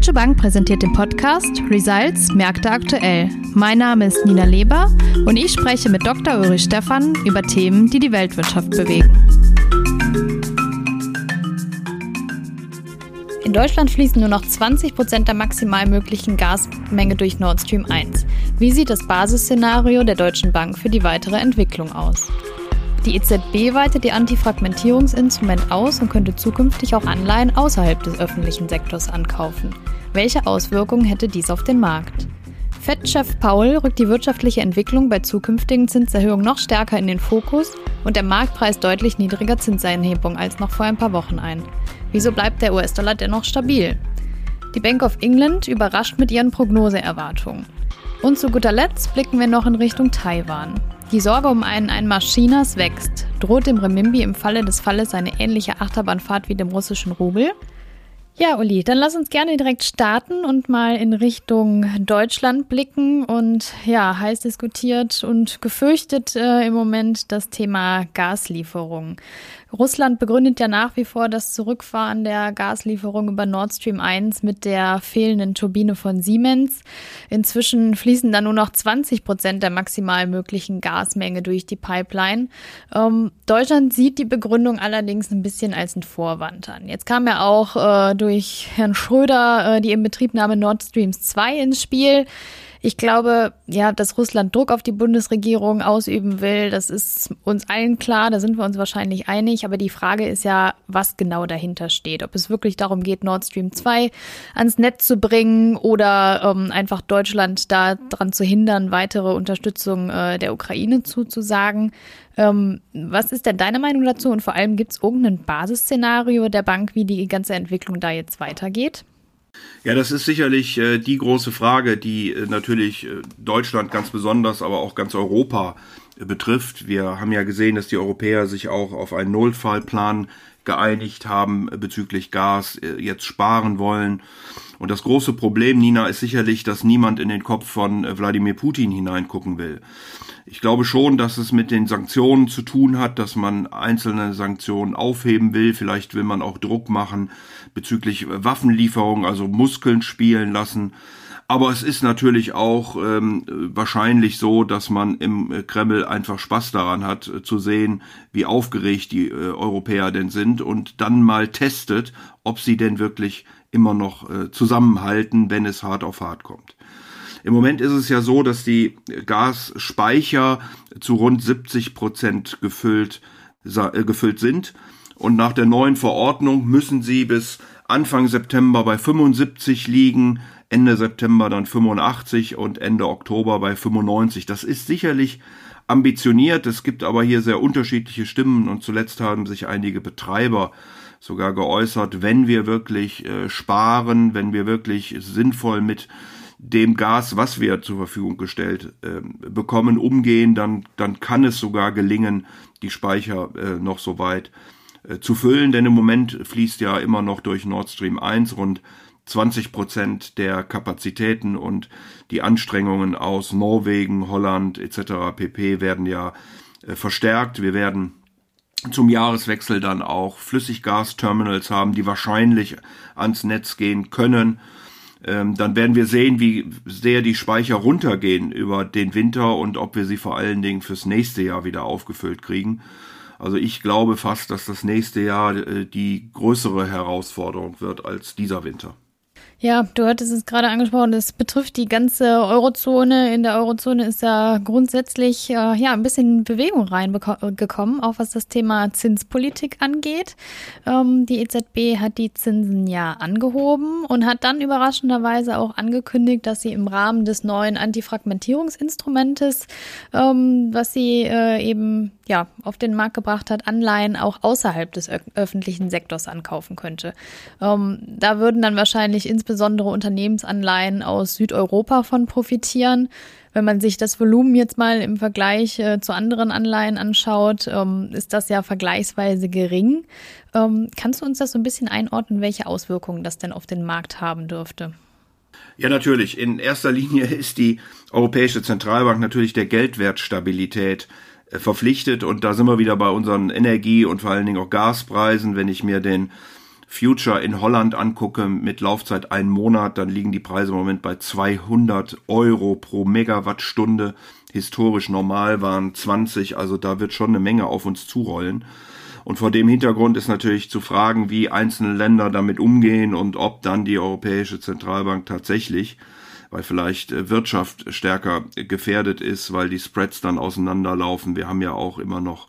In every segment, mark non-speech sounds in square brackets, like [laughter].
Deutsche Bank präsentiert den Podcast Results Märkte aktuell. Mein Name ist Nina Leber und ich spreche mit Dr. Ulrich Stephan über Themen, die die Weltwirtschaft bewegen. In Deutschland fließen nur noch 20 Prozent der maximal möglichen Gasmenge durch Nord Stream 1. Wie sieht das Basisszenario der Deutschen Bank für die weitere Entwicklung aus? Die EZB weitet ihr Antifragmentierungsinstrument aus und könnte zukünftig auch Anleihen außerhalb des öffentlichen Sektors ankaufen. Welche Auswirkungen hätte dies auf den Markt? Fed-Chef Paul rückt die wirtschaftliche Entwicklung bei zukünftigen Zinserhöhungen noch stärker in den Fokus und der Marktpreis deutlich niedriger Zinserhebung als noch vor ein paar Wochen ein. Wieso bleibt der US-Dollar dennoch stabil? Die Bank of England überrascht mit ihren Prognoseerwartungen. Und zu guter Letzt blicken wir noch in Richtung Taiwan. Die Sorge um einen Einmarsch wächst. Droht dem Remimbi im Falle des Falles eine ähnliche Achterbahnfahrt wie dem russischen Rubel? Ja, Uli, dann lass uns gerne direkt starten und mal in Richtung Deutschland blicken und ja, heiß diskutiert und gefürchtet äh, im Moment das Thema Gaslieferung. Russland begründet ja nach wie vor das Zurückfahren der Gaslieferung über Nord Stream 1 mit der fehlenden Turbine von Siemens. Inzwischen fließen da nur noch 20 Prozent der maximal möglichen Gasmenge durch die Pipeline. Ähm, Deutschland sieht die Begründung allerdings ein bisschen als ein Vorwand an. Jetzt kam ja auch äh, durch Herrn Schröder äh, die Inbetriebnahme Nord Streams 2 ins Spiel. Ich glaube, ja, dass Russland Druck auf die Bundesregierung ausüben will, das ist uns allen klar, da sind wir uns wahrscheinlich einig. Aber die Frage ist ja, was genau dahinter steht. Ob es wirklich darum geht, Nord Stream 2 ans Netz zu bringen oder ähm, einfach Deutschland daran zu hindern, weitere Unterstützung äh, der Ukraine zuzusagen. Ähm, was ist denn deine Meinung dazu? Und vor allem gibt es irgendein Basisszenario der Bank, wie die ganze Entwicklung da jetzt weitergeht? Ja, das ist sicherlich äh, die große Frage, die äh, natürlich äh, Deutschland ganz besonders, aber auch ganz Europa betrifft. Wir haben ja gesehen, dass die Europäer sich auch auf einen Nullfallplan geeinigt haben bezüglich Gas, äh, jetzt sparen wollen. Und das große Problem, Nina, ist sicherlich, dass niemand in den Kopf von äh, Wladimir Putin hineingucken will. Ich glaube schon, dass es mit den Sanktionen zu tun hat, dass man einzelne Sanktionen aufheben will. Vielleicht will man auch Druck machen bezüglich Waffenlieferungen, also Muskeln spielen lassen. Aber es ist natürlich auch ähm, wahrscheinlich so, dass man im Kreml einfach Spaß daran hat, äh, zu sehen, wie aufgeregt die äh, Europäer denn sind und dann mal testet, ob sie denn wirklich immer noch äh, zusammenhalten, wenn es hart auf hart kommt. Im Moment ist es ja so, dass die Gasspeicher zu rund 70 Prozent gefüllt, äh, gefüllt sind. Und nach der neuen Verordnung müssen sie bis Anfang September bei 75 liegen, Ende September dann 85 und Ende Oktober bei 95. Das ist sicherlich ambitioniert, es gibt aber hier sehr unterschiedliche Stimmen und zuletzt haben sich einige Betreiber sogar geäußert, wenn wir wirklich äh, sparen, wenn wir wirklich sinnvoll mit dem Gas, was wir zur Verfügung gestellt äh, bekommen, umgehen, dann, dann kann es sogar gelingen, die Speicher äh, noch so weit äh, zu füllen, denn im Moment fließt ja immer noch durch Nord Stream 1 rund 20 Prozent der Kapazitäten und die Anstrengungen aus Norwegen, Holland etc. pp. werden ja äh, verstärkt. Wir werden zum Jahreswechsel dann auch Flüssiggasterminals haben, die wahrscheinlich ans Netz gehen können. Ähm, dann werden wir sehen, wie sehr die Speicher runtergehen über den Winter und ob wir sie vor allen Dingen fürs nächste Jahr wieder aufgefüllt kriegen. Also ich glaube fast, dass das nächste Jahr äh, die größere Herausforderung wird als dieser Winter. Ja, du hattest es gerade angesprochen, das betrifft die ganze Eurozone. In der Eurozone ist ja grundsätzlich äh, ja ein bisschen Bewegung reingekommen, auch was das Thema Zinspolitik angeht. Ähm, die EZB hat die Zinsen ja angehoben und hat dann überraschenderweise auch angekündigt, dass sie im Rahmen des neuen Antifragmentierungsinstrumentes, ähm, was sie äh, eben ja, auf den Markt gebracht hat, Anleihen auch außerhalb des öffentlichen Sektors ankaufen könnte. Ähm, da würden dann wahrscheinlich insbesondere Unternehmensanleihen aus Südeuropa von profitieren. Wenn man sich das Volumen jetzt mal im Vergleich äh, zu anderen Anleihen anschaut, ähm, ist das ja vergleichsweise gering. Ähm, kannst du uns das so ein bisschen einordnen, welche Auswirkungen das denn auf den Markt haben dürfte? Ja, natürlich. In erster Linie ist die Europäische Zentralbank natürlich der Geldwertstabilität äh, verpflichtet und da sind wir wieder bei unseren Energie- und vor allen Dingen auch Gaspreisen. Wenn ich mir den Future in Holland angucke mit Laufzeit einen Monat, dann liegen die Preise im Moment bei 200 Euro pro Megawattstunde. Historisch normal waren 20, also da wird schon eine Menge auf uns zurollen. Und vor dem Hintergrund ist natürlich zu fragen, wie einzelne Länder damit umgehen und ob dann die Europäische Zentralbank tatsächlich, weil vielleicht äh, Wirtschaft stärker gefährdet ist, weil die Spreads dann auseinanderlaufen. Wir haben ja auch immer noch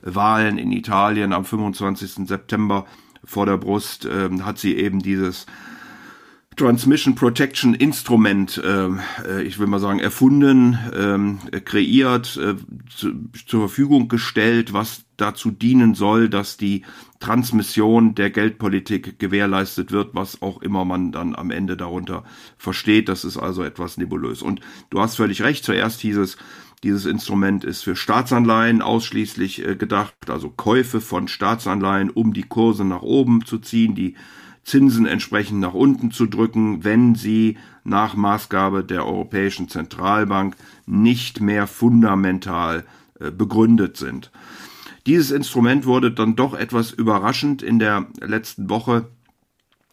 Wahlen in Italien am 25. September vor der Brust, äh, hat sie eben dieses Transmission Protection Instrument, ähm, äh, ich will mal sagen, erfunden, äh, kreiert, äh, zu, zur Verfügung gestellt, was dazu dienen soll, dass die Transmission der Geldpolitik gewährleistet wird, was auch immer man dann am Ende darunter versteht. Das ist also etwas nebulös. Und du hast völlig recht. Zuerst hieß es, dieses Instrument ist für Staatsanleihen ausschließlich äh, gedacht, also Käufe von Staatsanleihen, um die Kurse nach oben zu ziehen, die Zinsen entsprechend nach unten zu drücken, wenn sie nach Maßgabe der Europäischen Zentralbank nicht mehr fundamental äh, begründet sind. Dieses Instrument wurde dann doch etwas überraschend in der letzten Woche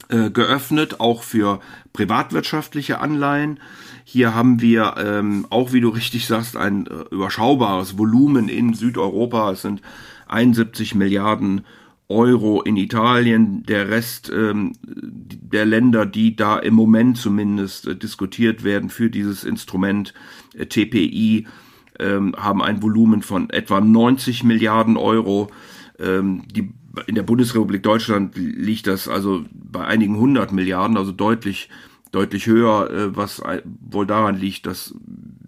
äh, geöffnet, auch für privatwirtschaftliche Anleihen. Hier haben wir ähm, auch, wie du richtig sagst, ein äh, überschaubares Volumen in Südeuropa. Es sind 71 Milliarden Euro in Italien. Der Rest ähm, der Länder, die da im Moment zumindest äh, diskutiert werden für dieses Instrument äh, TPI, ähm, haben ein Volumen von etwa 90 Milliarden Euro. Ähm, die, in der Bundesrepublik Deutschland liegt das also bei einigen hundert Milliarden, also deutlich deutlich höher, äh, was wohl daran liegt, dass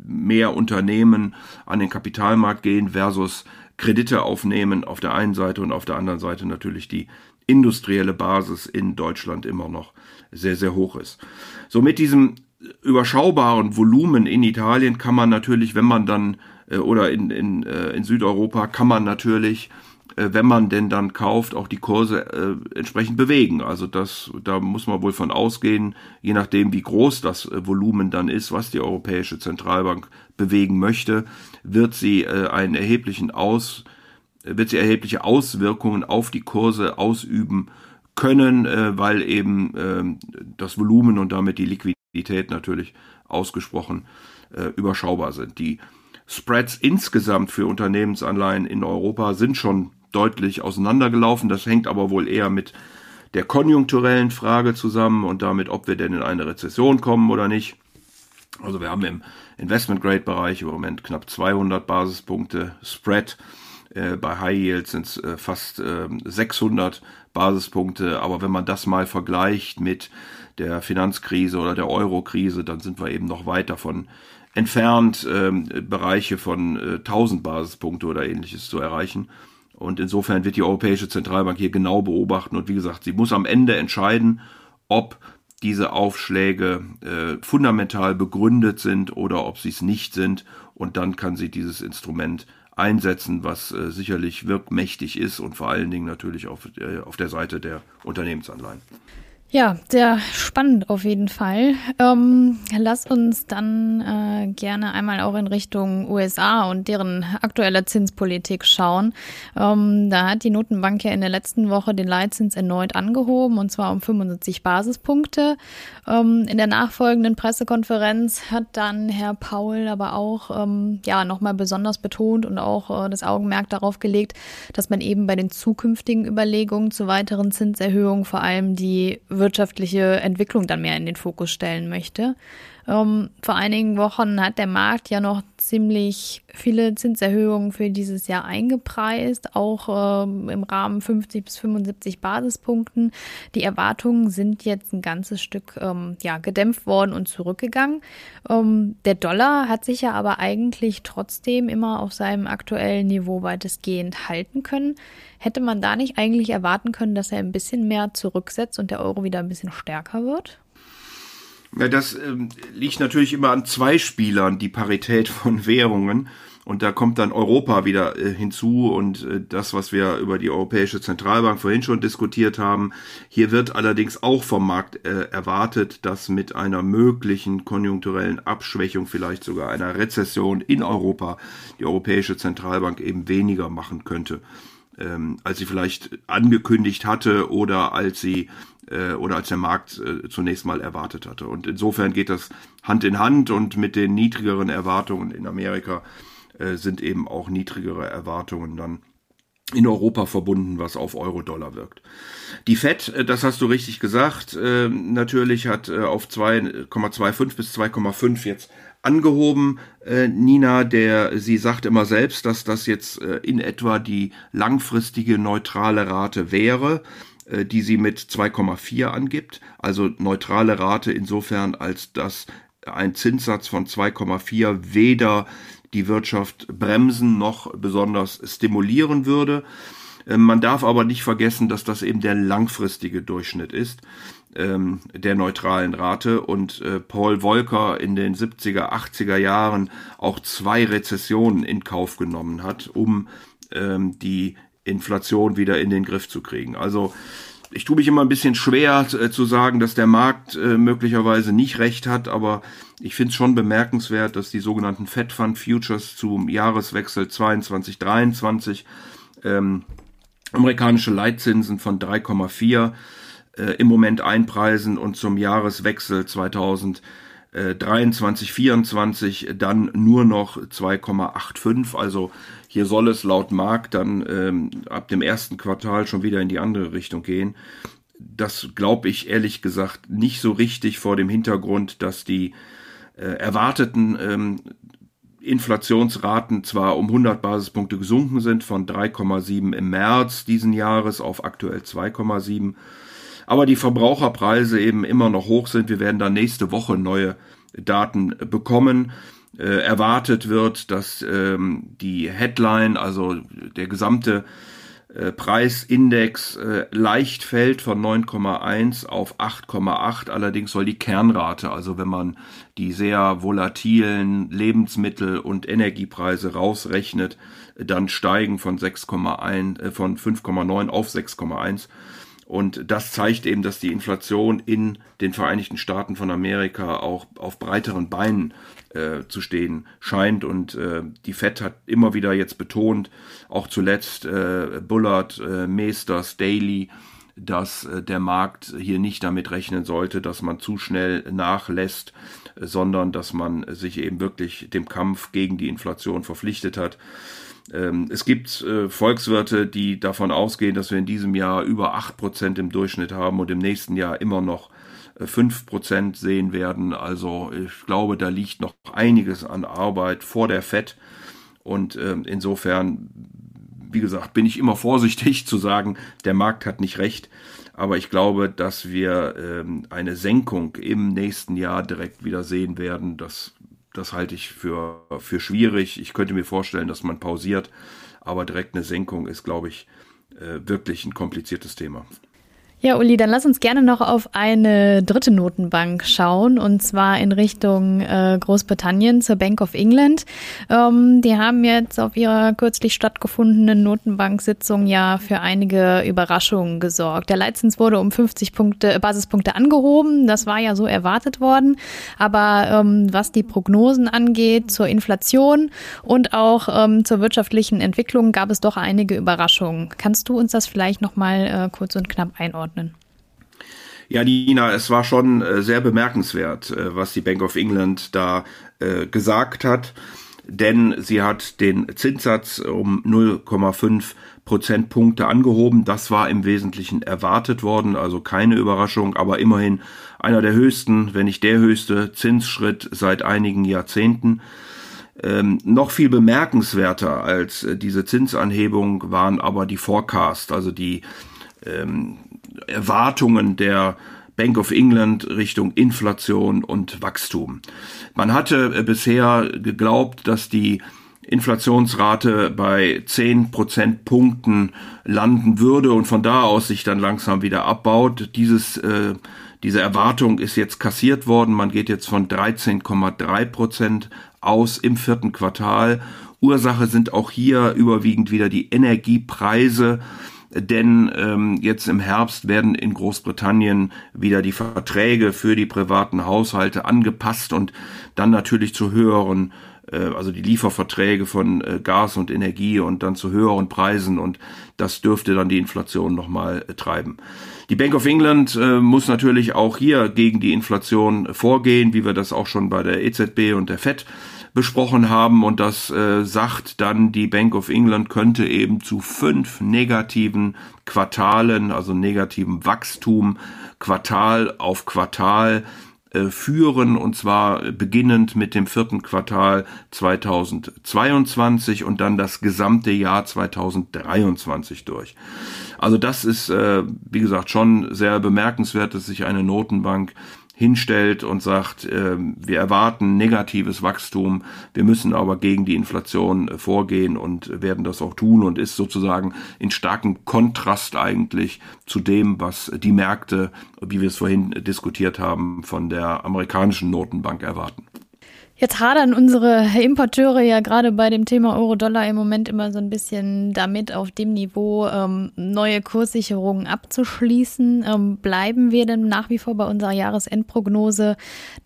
mehr Unternehmen an den Kapitalmarkt gehen versus Kredite aufnehmen auf der einen Seite und auf der anderen Seite natürlich die industrielle Basis in Deutschland immer noch sehr, sehr hoch ist. So mit diesem überschaubaren Volumen in Italien kann man natürlich, wenn man dann äh, oder in, in, äh, in Südeuropa kann man natürlich wenn man denn dann kauft, auch die Kurse äh, entsprechend bewegen. Also das, da muss man wohl von ausgehen, je nachdem wie groß das äh, Volumen dann ist, was die Europäische Zentralbank bewegen möchte, wird sie äh, einen erheblichen Aus, wird sie erhebliche Auswirkungen auf die Kurse ausüben können, äh, weil eben äh, das Volumen und damit die Liquidität natürlich ausgesprochen äh, überschaubar sind. Die Spreads insgesamt für Unternehmensanleihen in Europa sind schon deutlich auseinandergelaufen. Das hängt aber wohl eher mit der konjunkturellen Frage zusammen und damit, ob wir denn in eine Rezession kommen oder nicht. Also wir haben im Investment-Grade-Bereich im Moment knapp 200 Basispunkte Spread. Äh, bei High Yield sind es äh, fast äh, 600 Basispunkte. Aber wenn man das mal vergleicht mit der Finanzkrise oder der Euro-Krise, dann sind wir eben noch weit davon entfernt, ähm, Bereiche von 1000 äh, Basispunkte oder ähnliches zu erreichen. Und insofern wird die Europäische Zentralbank hier genau beobachten. Und wie gesagt, sie muss am Ende entscheiden, ob diese Aufschläge äh, fundamental begründet sind oder ob sie es nicht sind. Und dann kann sie dieses Instrument einsetzen, was äh, sicherlich wirkmächtig ist und vor allen Dingen natürlich auf, äh, auf der Seite der Unternehmensanleihen. Ja, sehr spannend auf jeden Fall. Ähm, lass uns dann äh, gerne einmal auch in Richtung USA und deren aktuelle Zinspolitik schauen. Ähm, da hat die Notenbank ja in der letzten Woche den Leitzins erneut angehoben und zwar um 75 Basispunkte. Ähm, in der nachfolgenden Pressekonferenz hat dann Herr Paul aber auch ähm, ja nochmal besonders betont und auch äh, das Augenmerk darauf gelegt, dass man eben bei den zukünftigen Überlegungen zu weiteren Zinserhöhungen vor allem die wirtschaftliche Entwicklung dann mehr in den Fokus stellen möchte. Ähm, vor einigen Wochen hat der Markt ja noch ziemlich viele Zinserhöhungen für dieses Jahr eingepreist, auch ähm, im Rahmen 50 bis 75 Basispunkten. Die Erwartungen sind jetzt ein ganzes Stück ähm, ja, gedämpft worden und zurückgegangen. Ähm, der Dollar hat sich ja aber eigentlich trotzdem immer auf seinem aktuellen Niveau weitestgehend halten können. Hätte man da nicht eigentlich erwarten können, dass er ein bisschen mehr zurücksetzt und der Euro wieder ein bisschen stärker wird? Ja, das ähm, liegt natürlich immer an zwei Spielern, die Parität von [laughs] Währungen. Und da kommt dann Europa wieder äh, hinzu und äh, das, was wir über die Europäische Zentralbank vorhin schon diskutiert haben. Hier wird allerdings auch vom Markt äh, erwartet, dass mit einer möglichen konjunkturellen Abschwächung, vielleicht sogar einer Rezession in Europa, die Europäische Zentralbank eben weniger machen könnte ähm, als sie vielleicht angekündigt hatte oder als sie äh, oder als der Markt äh, zunächst mal erwartet hatte. Und insofern geht das Hand in Hand und mit den niedrigeren Erwartungen in Amerika äh, sind eben auch niedrigere Erwartungen dann in Europa verbunden, was auf Euro-Dollar wirkt. Die FED, äh, das hast du richtig gesagt, äh, natürlich hat äh, auf 2,25 bis 2,5 jetzt angehoben. Nina, der sie sagt immer selbst, dass das jetzt in etwa die langfristige neutrale Rate wäre, die sie mit 2,4 angibt. Also neutrale Rate insofern, als dass ein Zinssatz von 2,4 weder die Wirtschaft bremsen noch besonders stimulieren würde. Ähm, man darf aber nicht vergessen, dass das eben der langfristige Durchschnitt ist ähm, der neutralen Rate und äh, Paul Volcker in den 70er, 80er Jahren auch zwei Rezessionen in Kauf genommen hat, um ähm, die Inflation wieder in den Griff zu kriegen. Also ich tue mich immer ein bisschen schwer äh, zu sagen, dass der Markt äh, möglicherweise nicht recht hat, aber ich finde es schon bemerkenswert, dass die sogenannten Fed Fund Futures zum Jahreswechsel 22, 23 ähm, amerikanische Leitzinsen von 3,4 äh, im Moment einpreisen und zum Jahreswechsel 2023, 24 dann nur noch 2,85. Also hier soll es laut Markt dann ähm, ab dem ersten Quartal schon wieder in die andere Richtung gehen. Das glaube ich ehrlich gesagt nicht so richtig vor dem Hintergrund, dass die äh, erwarteten ähm, Inflationsraten zwar um 100 Basispunkte gesunken sind, von 3,7 im März diesen Jahres auf aktuell 2,7 aber die Verbraucherpreise eben immer noch hoch sind. Wir werden dann nächste Woche neue Daten bekommen. Äh, erwartet wird, dass ähm, die Headline, also der gesamte äh, Preisindex äh, leicht fällt von 9,1 auf 8,8. Allerdings soll die Kernrate, also wenn man die sehr volatilen Lebensmittel- und Energiepreise rausrechnet, dann steigen von 6,1, äh, von 5,9 auf 6,1. Und das zeigt eben, dass die Inflation in den Vereinigten Staaten von Amerika auch auf breiteren Beinen äh, zu stehen scheint. Und äh, die Fed hat immer wieder jetzt betont, auch zuletzt äh, Bullard, äh, Meesters, Daly, dass äh, der Markt hier nicht damit rechnen sollte, dass man zu schnell nachlässt, sondern dass man sich eben wirklich dem Kampf gegen die Inflation verpflichtet hat. Ähm, es gibt äh, Volkswirte, die davon ausgehen, dass wir in diesem Jahr über 8% im Durchschnitt haben und im nächsten Jahr immer noch äh, 5% sehen werden. Also ich glaube, da liegt noch einiges an Arbeit vor der FED. Und äh, insofern, wie gesagt, bin ich immer vorsichtig [laughs] zu sagen, der Markt hat nicht recht. Aber ich glaube, dass wir ähm, eine Senkung im nächsten Jahr direkt wieder sehen werden. Das das halte ich für, für schwierig. Ich könnte mir vorstellen, dass man pausiert, aber direkt eine Senkung ist, glaube ich, äh, wirklich ein kompliziertes Thema. Ja, Uli, dann lass uns gerne noch auf eine dritte Notenbank schauen, und zwar in Richtung äh, Großbritannien zur Bank of England. Ähm, die haben jetzt auf ihrer kürzlich stattgefundenen Notenbanksitzung ja für einige Überraschungen gesorgt. Der Leitzins wurde um 50 Punkte, Basispunkte angehoben. Das war ja so erwartet worden. Aber ähm, was die Prognosen angeht zur Inflation und auch ähm, zur wirtschaftlichen Entwicklung, gab es doch einige Überraschungen. Kannst du uns das vielleicht noch mal äh, kurz und knapp einordnen? Einordnen? Ja, Nina, es war schon äh, sehr bemerkenswert, äh, was die Bank of England da äh, gesagt hat, denn sie hat den Zinssatz um 0,5 Prozentpunkte angehoben. Das war im Wesentlichen erwartet worden, also keine Überraschung, aber immerhin einer der höchsten, wenn nicht der höchste Zinsschritt seit einigen Jahrzehnten. Ähm, noch viel bemerkenswerter als diese Zinsanhebung waren aber die Forecast, also die ähm, Erwartungen der Bank of England Richtung Inflation und Wachstum. Man hatte äh, bisher geglaubt, dass die Inflationsrate bei 10 Prozentpunkten landen würde und von da aus sich dann langsam wieder abbaut. Dieses, äh, diese Erwartung ist jetzt kassiert worden. Man geht jetzt von 13,3 Prozent aus im vierten Quartal. Ursache sind auch hier überwiegend wieder die Energiepreise denn ähm, jetzt im Herbst werden in Großbritannien wieder die Verträge für die privaten Haushalte angepasst und dann natürlich zu höheren äh, also die Lieferverträge von äh, Gas und Energie und dann zu höheren Preisen und das dürfte dann die Inflation nochmal äh, treiben. Die Bank of England äh, muss natürlich auch hier gegen die Inflation vorgehen, wie wir das auch schon bei der EZB und der FED besprochen haben und das äh, sagt dann die Bank of England könnte eben zu fünf negativen Quartalen, also negativen Wachstum Quartal auf Quartal äh, führen und zwar beginnend mit dem vierten Quartal 2022 und dann das gesamte Jahr 2023 durch. Also das ist, äh, wie gesagt, schon sehr bemerkenswert, dass sich eine Notenbank hinstellt und sagt, äh, wir erwarten negatives Wachstum, wir müssen aber gegen die Inflation äh, vorgehen und werden das auch tun und ist sozusagen in starkem Kontrast eigentlich zu dem, was die Märkte, wie wir es vorhin diskutiert haben, von der amerikanischen Notenbank erwarten. Jetzt hadern unsere Importeure ja gerade bei dem Thema Euro-Dollar im Moment immer so ein bisschen damit, auf dem Niveau ähm, neue Kurssicherungen abzuschließen. Ähm, bleiben wir denn nach wie vor bei unserer Jahresendprognose,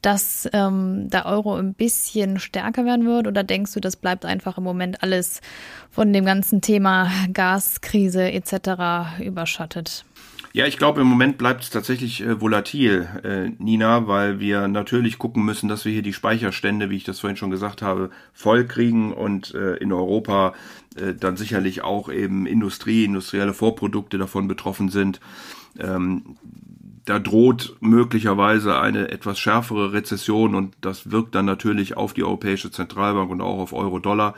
dass ähm, der Euro ein bisschen stärker werden wird? Oder denkst du, das bleibt einfach im Moment alles von dem ganzen Thema Gaskrise etc. überschattet? Ja, ich glaube, im Moment bleibt es tatsächlich äh, volatil, äh, Nina, weil wir natürlich gucken müssen, dass wir hier die Speicherstände, wie ich das vorhin schon gesagt habe, voll kriegen und äh, in Europa äh, dann sicherlich auch eben Industrie, industrielle Vorprodukte davon betroffen sind. Ähm, da droht möglicherweise eine etwas schärfere Rezession und das wirkt dann natürlich auf die Europäische Zentralbank und auch auf Euro-Dollar.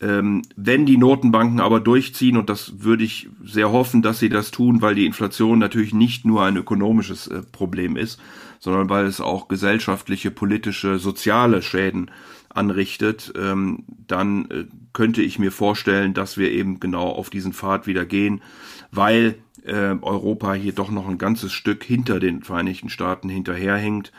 Ähm, wenn die Notenbanken aber durchziehen, und das würde ich sehr hoffen, dass sie das tun, weil die Inflation natürlich nicht nur ein ökonomisches äh, Problem ist, sondern weil es auch gesellschaftliche, politische, soziale Schäden anrichtet, ähm, dann äh, könnte ich mir vorstellen, dass wir eben genau auf diesen Pfad wieder gehen, weil äh, Europa hier doch noch ein ganzes Stück hinter den Vereinigten Staaten hinterherhängt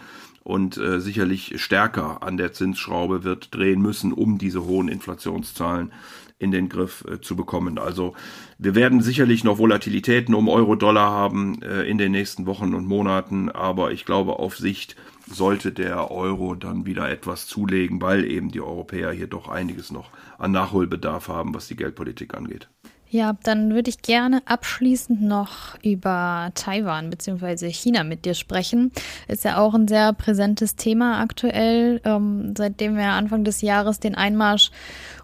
und äh, sicherlich stärker an der Zinsschraube wird drehen müssen, um diese hohen Inflationszahlen in den Griff äh, zu bekommen. Also wir werden sicherlich noch Volatilitäten um Euro-Dollar haben äh, in den nächsten Wochen und Monaten, aber ich glaube auf Sicht sollte der Euro dann wieder etwas zulegen, weil eben die Europäer hier doch einiges noch an Nachholbedarf haben, was die Geldpolitik angeht. Ja, dann würde ich gerne abschließend noch über Taiwan bzw. China mit dir sprechen. Ist ja auch ein sehr präsentes Thema aktuell, ähm, seitdem wir Anfang des Jahres den Einmarsch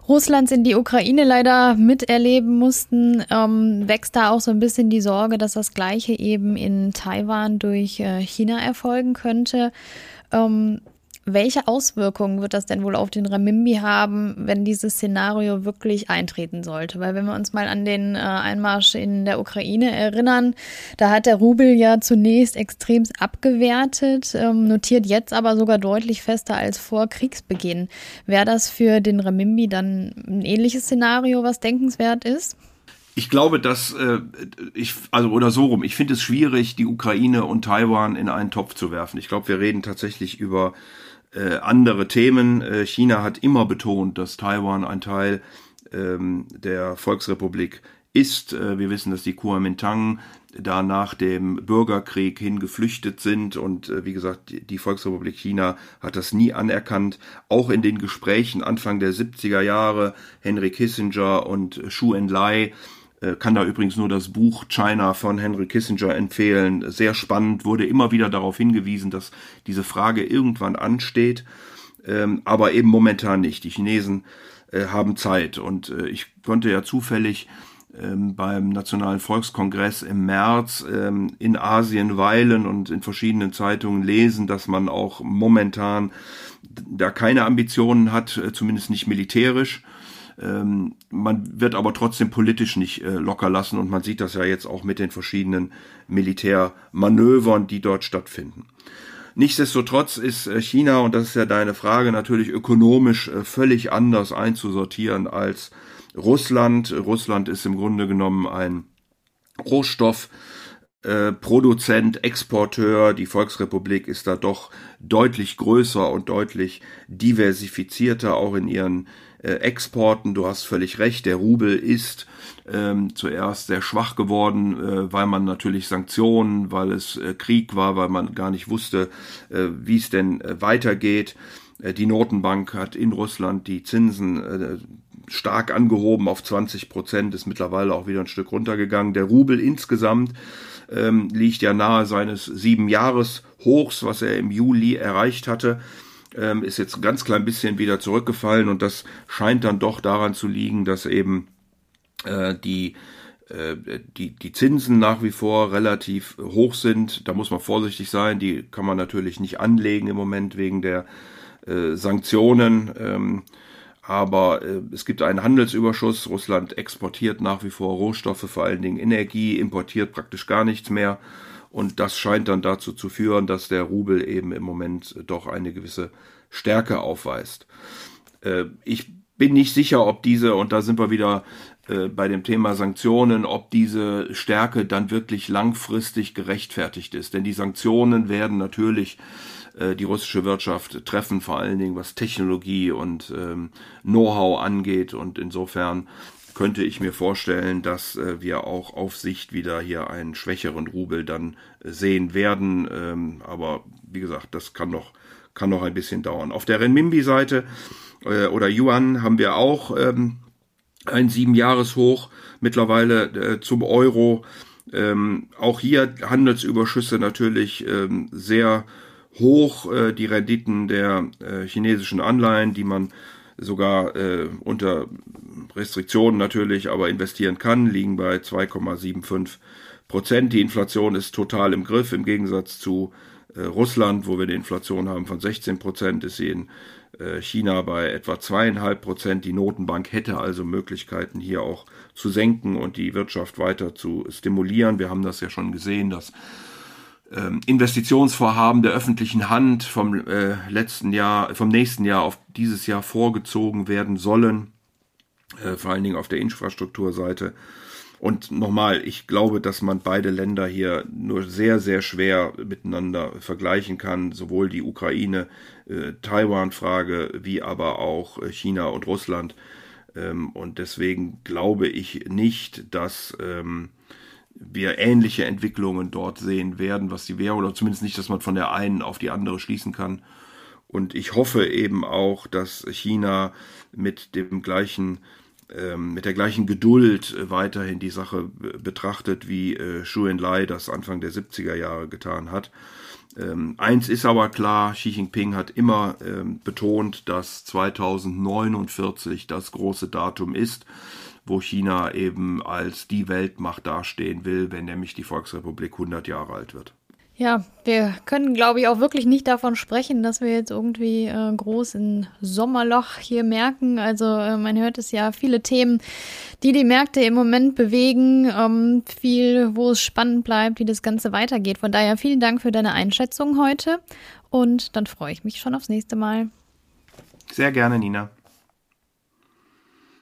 Russlands in die Ukraine leider miterleben mussten, ähm, wächst da auch so ein bisschen die Sorge, dass das Gleiche eben in Taiwan durch äh, China erfolgen könnte. Ähm, welche Auswirkungen wird das denn wohl auf den Renminbi haben, wenn dieses Szenario wirklich eintreten sollte? Weil wenn wir uns mal an den äh, Einmarsch in der Ukraine erinnern, da hat der Rubel ja zunächst extrem abgewertet, ähm, notiert jetzt aber sogar deutlich fester als vor Kriegsbeginn. Wäre das für den Renminbi dann ein ähnliches Szenario, was denkenswert ist? Ich glaube, dass äh, ich also oder so rum. Ich finde es schwierig, die Ukraine und Taiwan in einen Topf zu werfen. Ich glaube, wir reden tatsächlich über äh, andere Themen. Äh, China hat immer betont, dass Taiwan ein Teil ähm, der Volksrepublik ist. Äh, wir wissen, dass die Kuomintang da nach dem Bürgerkrieg hin geflüchtet sind und äh, wie gesagt, die Volksrepublik China hat das nie anerkannt. Auch in den Gesprächen Anfang der 70er Jahre, Henry Kissinger und Xu Enlai kann da übrigens nur das Buch China von Henry Kissinger empfehlen. Sehr spannend, wurde immer wieder darauf hingewiesen, dass diese Frage irgendwann ansteht, ähm, aber eben momentan nicht. Die Chinesen äh, haben Zeit und äh, ich konnte ja zufällig ähm, beim Nationalen Volkskongress im März ähm, in Asien weilen und in verschiedenen Zeitungen lesen, dass man auch momentan da keine Ambitionen hat, zumindest nicht militärisch ähm, man wird aber trotzdem politisch nicht äh, locker lassen und man sieht das ja jetzt auch mit den verschiedenen Militärmanövern, die dort stattfinden. Nichtsdestotrotz ist äh, China, und das ist ja deine Frage, natürlich ökonomisch äh, völlig anders einzusortieren als Russland. Russland ist im Grunde genommen ein Rohstoff, äh, Produzent, Exporteur. Die Volksrepublik ist da doch deutlich größer und deutlich diversifizierter, auch in ihren äh, Exporten. Du hast völlig recht, der Rubel ist ähm, zuerst sehr schwach geworden, äh, weil man natürlich Sanktionen, weil es äh, Krieg war, weil man gar nicht wusste, äh, wie es denn äh, weitergeht. Die Notenbank hat in Russland die Zinsen äh, stark angehoben auf 20 Prozent, ist mittlerweile auch wieder ein Stück runtergegangen. Der Rubel insgesamt ähm, liegt ja nahe seines sieben Jahres Hochs, was er im Juli erreicht hatte ähm, ist jetzt ein ganz klein bisschen wieder zurückgefallen und das scheint dann doch daran zu liegen, dass eben äh, die äh, die, die Zinsen nach wie vor relativ hoch sind. Da muss man vorsichtig sein. Die kann man natürlich nicht anlegen im Moment wegen der äh, Sanktionen. Ähm, aber äh, es gibt einen Handelsüberschuss. Russland exportiert nach wie vor Rohstoffe, vor allen Dingen Energie, importiert praktisch gar nichts mehr. Und das scheint dann dazu zu führen, dass der Rubel eben im Moment doch eine gewisse Stärke aufweist. Äh, ich bin nicht sicher, ob diese, und da sind wir wieder äh, bei dem Thema Sanktionen, ob diese Stärke dann wirklich langfristig gerechtfertigt ist. Denn die Sanktionen werden natürlich äh, die russische Wirtschaft treffen, vor allen Dingen was Technologie und ähm, Know-how angeht. Und insofern könnte ich mir vorstellen, dass äh, wir auch auf Sicht wieder hier einen schwächeren Rubel dann äh, sehen werden. Ähm, aber wie gesagt, das kann noch, kann noch ein bisschen dauern. Auf der Renminbi-Seite oder Yuan haben wir auch ähm, ein Siebenjahreshoch mittlerweile zum Euro. Auch hier Handelsüberschüsse natürlich sehr hoch, äh, die Renditen der äh, chinesischen Anleihen, die man sogar äh, unter Restriktionen natürlich, aber investieren kann, liegen bei 2,75 Prozent. Die Inflation ist total im Griff. Im Gegensatz zu äh, Russland, wo wir eine Inflation haben von 16 Prozent, ist sie in äh, China bei etwa zweieinhalb Prozent. Die Notenbank hätte also Möglichkeiten, hier auch zu senken und die Wirtschaft weiter zu stimulieren. Wir haben das ja schon gesehen, dass Investitionsvorhaben der öffentlichen Hand vom äh, letzten Jahr, vom nächsten Jahr auf dieses Jahr vorgezogen werden sollen, äh, vor allen Dingen auf der Infrastrukturseite. Und nochmal, ich glaube, dass man beide Länder hier nur sehr, sehr schwer miteinander vergleichen kann, sowohl die Ukraine, äh, Taiwan-Frage, wie aber auch äh, China und Russland. Ähm, und deswegen glaube ich nicht, dass ähm, wir ähnliche Entwicklungen dort sehen werden, was die Währung, oder zumindest nicht, dass man von der einen auf die andere schließen kann. Und ich hoffe eben auch, dass China mit dem gleichen, ähm, mit der gleichen Geduld weiterhin die Sache betrachtet, wie äh, Xu Enlai das Anfang der 70er Jahre getan hat. Ähm, eins ist aber klar, Xi Jinping hat immer ähm, betont, dass 2049 das große Datum ist wo China eben als die Weltmacht dastehen will, wenn nämlich die Volksrepublik 100 Jahre alt wird. Ja, wir können, glaube ich, auch wirklich nicht davon sprechen, dass wir jetzt irgendwie äh, groß ein Sommerloch hier merken. Also äh, man hört es ja, viele Themen, die die Märkte im Moment bewegen, ähm, viel, wo es spannend bleibt, wie das Ganze weitergeht. Von daher vielen Dank für deine Einschätzung heute und dann freue ich mich schon aufs nächste Mal. Sehr gerne, Nina.